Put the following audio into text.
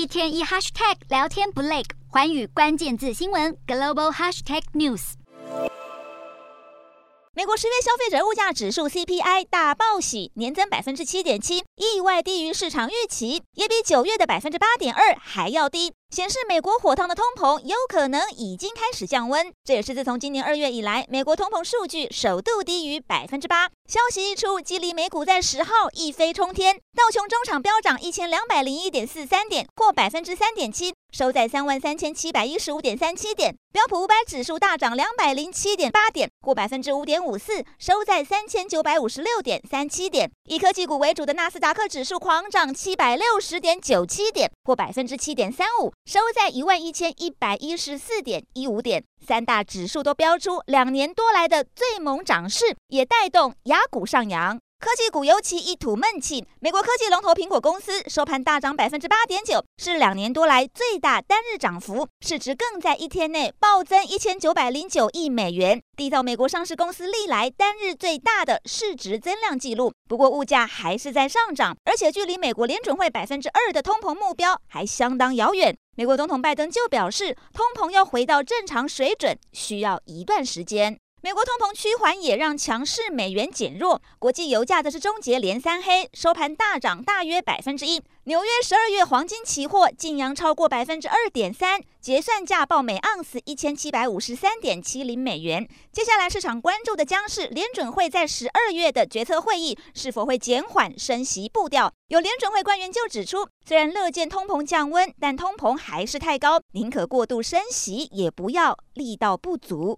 一天一 hashtag 聊天不累，寰宇关键字新闻 global hashtag news。美国十月消费者物价指数 CPI 大报喜，年增百分之七点七，意外低于市场预期，也比九月的百分之八点二还要低。显示美国火烫的通膨有可能已经开始降温，这也是自从今年二月以来，美国通膨数据首度低于百分之八。消息一出，激励美股在十号一飞冲天，道琼中场飙涨一千两百零一点四三点，或百分之三点七，收在三万三千七百一十五点三七点。标普五百指数大涨两百零七点八点，或百分之五点五四，收在三千九百五十六点三七点。以科技股为主的纳斯达克指数狂涨七百六十点九七点，或百分之七点三五。收在一万一千一百一十四点一五点，三大指数都飙出两年多来的最猛涨势，也带动雅股上扬。科技股尤其一吐闷气，美国科技龙头苹果公司收盘大涨百分之八点九，是两年多来最大单日涨幅，市值更在一天内暴增一千九百零九亿美元，缔造美国上市公司历来单日最大的市值增量纪录。不过物价还是在上涨，而且距离美国联准会百分之二的通膨目标还相当遥远。美国总统拜登就表示，通膨要回到正常水准需要一段时间。美国通膨趋缓也让强势美元减弱，国际油价则是终结连三黑，收盘大涨大约百分之一。纽约十二月黄金期货劲扬超过百分之二点三，结算价报每盎司一千七百五十三点七零美元。接下来市场关注的将是联准会在十二月的决策会议是否会减缓升息步调。有联准会官员就指出，虽然乐见通膨降温，但通膨还是太高，宁可过度升息，也不要力道不足。